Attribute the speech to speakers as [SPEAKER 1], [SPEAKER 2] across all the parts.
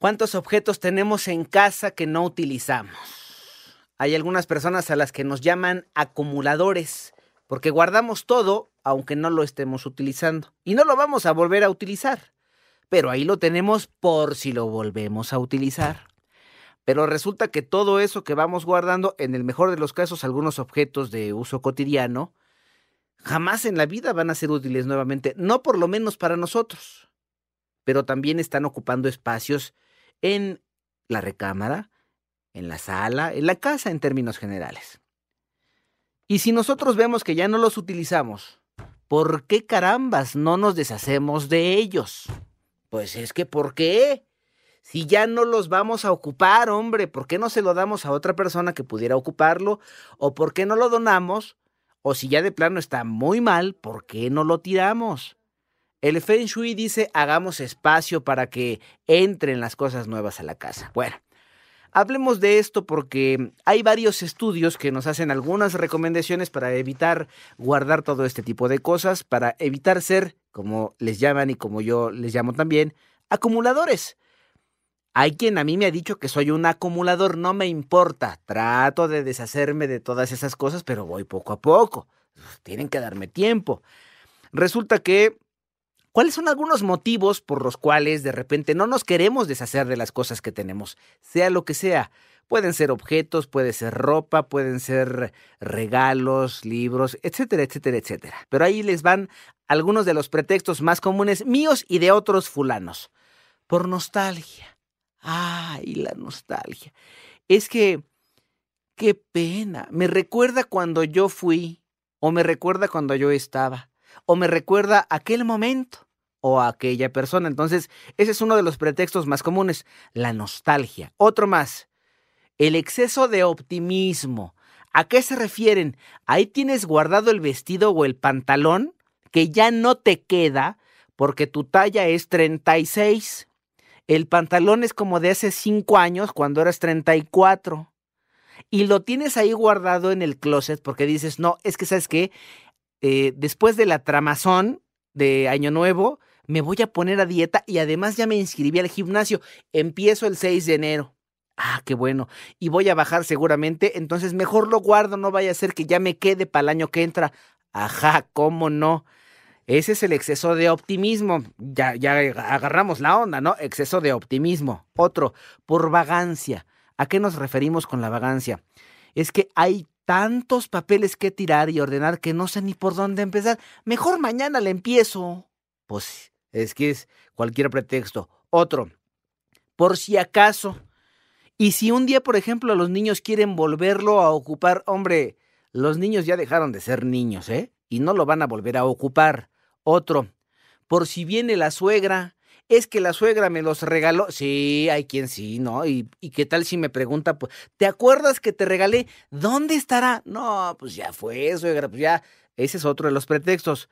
[SPEAKER 1] ¿Cuántos objetos tenemos en casa que no utilizamos? Hay algunas personas a las que nos llaman acumuladores, porque guardamos todo aunque no lo estemos utilizando. Y no lo vamos a volver a utilizar. Pero ahí lo tenemos por si lo volvemos a utilizar. Pero resulta que todo eso que vamos guardando, en el mejor de los casos, algunos objetos de uso cotidiano, jamás en la vida van a ser útiles nuevamente, no por lo menos para nosotros, pero también están ocupando espacios en la recámara, en la sala, en la casa en términos generales. Y si nosotros vemos que ya no los utilizamos, ¿por qué carambas no nos deshacemos de ellos? Pues es que ¿por qué? Si ya no los vamos a ocupar, hombre, ¿por qué no se lo damos a otra persona que pudiera ocuparlo? ¿O por qué no lo donamos? O si ya de plano está muy mal, ¿por qué no lo tiramos? El Feng Shui dice hagamos espacio para que entren las cosas nuevas a la casa. Bueno, hablemos de esto porque hay varios estudios que nos hacen algunas recomendaciones para evitar guardar todo este tipo de cosas, para evitar ser, como les llaman y como yo les llamo también, acumuladores. Hay quien a mí me ha dicho que soy un acumulador, no me importa, trato de deshacerme de todas esas cosas, pero voy poco a poco. Tienen que darme tiempo. Resulta que ¿Cuáles son algunos motivos por los cuales de repente no nos queremos deshacer de las cosas que tenemos, sea lo que sea? Pueden ser objetos, puede ser ropa, pueden ser regalos, libros, etcétera, etcétera, etcétera. Pero ahí les van algunos de los pretextos más comunes míos y de otros fulanos. Por nostalgia. Ay, la nostalgia. Es que, qué pena. Me recuerda cuando yo fui o me recuerda cuando yo estaba o me recuerda aquel momento o aquella persona. Entonces, ese es uno de los pretextos más comunes, la nostalgia. Otro más, el exceso de optimismo. ¿A qué se refieren? Ahí tienes guardado el vestido o el pantalón que ya no te queda porque tu talla es 36. El pantalón es como de hace 5 años cuando eras 34. Y lo tienes ahí guardado en el closet porque dices, no, es que sabes qué, eh, después de la tramazón de Año Nuevo, me voy a poner a dieta y además ya me inscribí al gimnasio. Empiezo el 6 de enero. Ah, qué bueno. Y voy a bajar seguramente, entonces mejor lo guardo, no vaya a ser que ya me quede para el año que entra. Ajá, ¿cómo no? Ese es el exceso de optimismo. Ya, ya agarramos la onda, ¿no? Exceso de optimismo. Otro, por vagancia. ¿A qué nos referimos con la vagancia? Es que hay tantos papeles que tirar y ordenar que no sé ni por dónde empezar. Mejor mañana le empiezo. Pues es que es cualquier pretexto. Otro, por si acaso. Y si un día, por ejemplo, los niños quieren volverlo a ocupar, hombre, los niños ya dejaron de ser niños, ¿eh? Y no lo van a volver a ocupar. Otro, por si viene la suegra es que la suegra me los regaló. Sí, hay quien sí, ¿no? Y, qué tal si me pregunta, pues, ¿te acuerdas que te regalé? ¿Dónde estará? No, pues ya fue, suegra, pues ya. Ese es otro de los pretextos.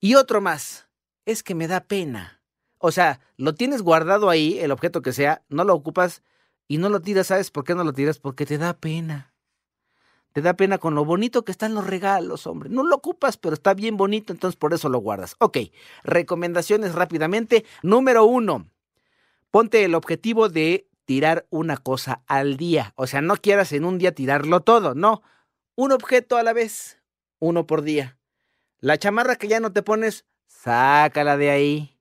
[SPEAKER 1] Y otro más, es que me da pena. O sea, lo tienes guardado ahí, el objeto que sea, no lo ocupas y no lo tiras, ¿sabes por qué no lo tiras? Porque te da pena. Te da pena con lo bonito que están los regalos, hombre. No lo ocupas, pero está bien bonito, entonces por eso lo guardas. Ok, recomendaciones rápidamente. Número uno, ponte el objetivo de tirar una cosa al día. O sea, no quieras en un día tirarlo todo, no. Un objeto a la vez, uno por día. La chamarra que ya no te pones, sácala de ahí.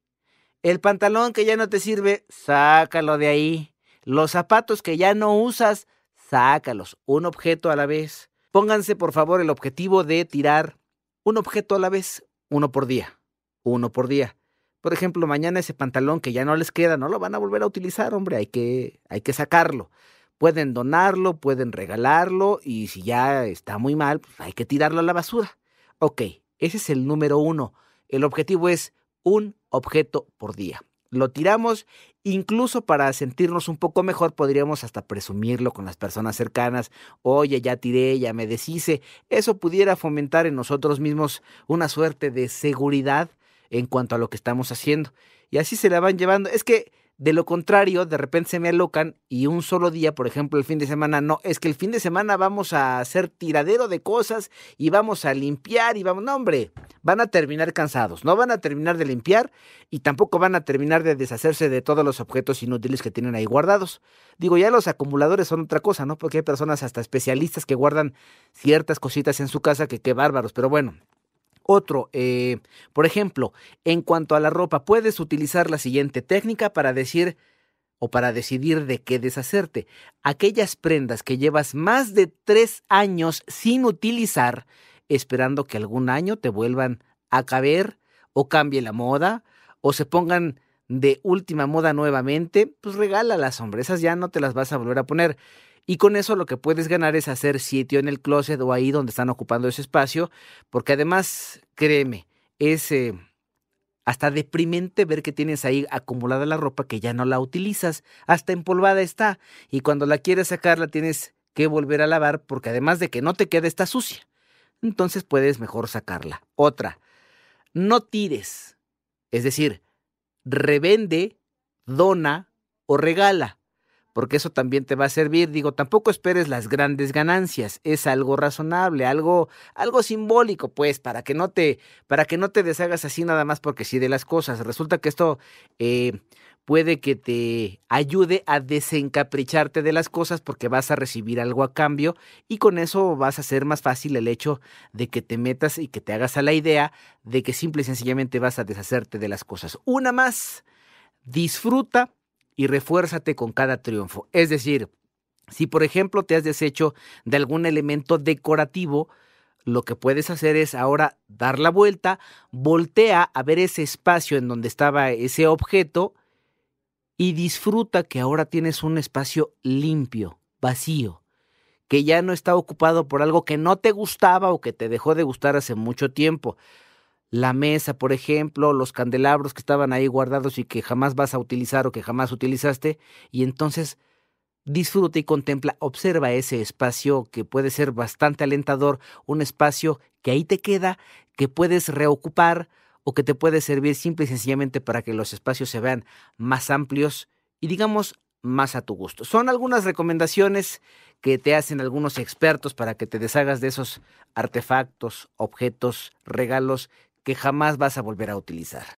[SPEAKER 1] El pantalón que ya no te sirve, sácalo de ahí. Los zapatos que ya no usas, sácalos, un objeto a la vez. Pónganse por favor el objetivo de tirar un objeto a la vez, uno por día, uno por día. Por ejemplo, mañana ese pantalón que ya no les queda, no lo van a volver a utilizar, hombre, hay que, hay que sacarlo. Pueden donarlo, pueden regalarlo y si ya está muy mal, pues hay que tirarlo a la basura. Ok, ese es el número uno. El objetivo es un objeto por día lo tiramos, incluso para sentirnos un poco mejor podríamos hasta presumirlo con las personas cercanas, oye, ya tiré, ya me deshice, eso pudiera fomentar en nosotros mismos una suerte de seguridad en cuanto a lo que estamos haciendo. Y así se la van llevando. Es que De lo contrario, de repente se me alocan y un solo día, por ejemplo, el fin de semana, no, es que el fin de semana vamos a hacer tiradero de cosas y vamos a limpiar y vamos, no hombre, van a terminar cansados, no van a terminar de limpiar y tampoco van a terminar de deshacerse de todos los objetos inútiles que tienen ahí guardados. Digo, ya los acumuladores son otra cosa, ¿no? Porque hay personas hasta especialistas que guardan ciertas cositas en su casa que qué bárbaros, pero bueno, otro, eh, por ejemplo, en cuanto a la ropa, puedes utilizar la siguiente técnica para decir o para decidir de qué deshacerte. Aquellas prendas que llevas más de tres años sin utilizar, esperando que algún año te vuelvan a caber o cambie la moda o se pongan de última moda nuevamente, pues regálalas, hombre, esas ya no te las vas a volver a poner. Y con eso lo que puedes ganar es hacer sitio en el closet o ahí donde están ocupando ese espacio, porque además, créeme, es eh, hasta deprimente ver que tienes ahí acumulada la ropa que ya no la utilizas, hasta empolvada está, y cuando la quieres sacar la tienes que volver a lavar porque además de que no te queda está sucia. Entonces puedes mejor sacarla. Otra, no tires, es decir, revende, dona o regala porque eso también te va a servir. Digo, tampoco esperes las grandes ganancias, es algo razonable, algo, algo simbólico, pues, para que no te, para que no te deshagas así nada más porque sí de las cosas. Resulta que esto eh, puede que te ayude a desencapricharte de las cosas porque vas a recibir algo a cambio y con eso vas a hacer más fácil el hecho de que te metas y que te hagas a la idea de que simple y sencillamente vas a deshacerte de las cosas. Una más, disfruta y refuérzate con cada triunfo. Es decir, si por ejemplo te has deshecho de algún elemento decorativo, lo que puedes hacer es ahora dar la vuelta, voltea a ver ese espacio en donde estaba ese objeto y disfruta que ahora tienes un espacio limpio, vacío, que ya no está ocupado por algo que no te gustaba o que te dejó de gustar hace mucho tiempo. La mesa, por ejemplo, los candelabros que estaban ahí guardados y que jamás vas a utilizar o que jamás utilizaste, y entonces disfruta y contempla, observa ese espacio que puede ser bastante alentador, un espacio que ahí te queda, que puedes reocupar o que te puede servir simple y sencillamente para que los espacios se vean más amplios y digamos más a tu gusto. Son algunas recomendaciones que te hacen algunos expertos para que te deshagas de esos artefactos, objetos, regalos que jamás vas a volver a utilizar.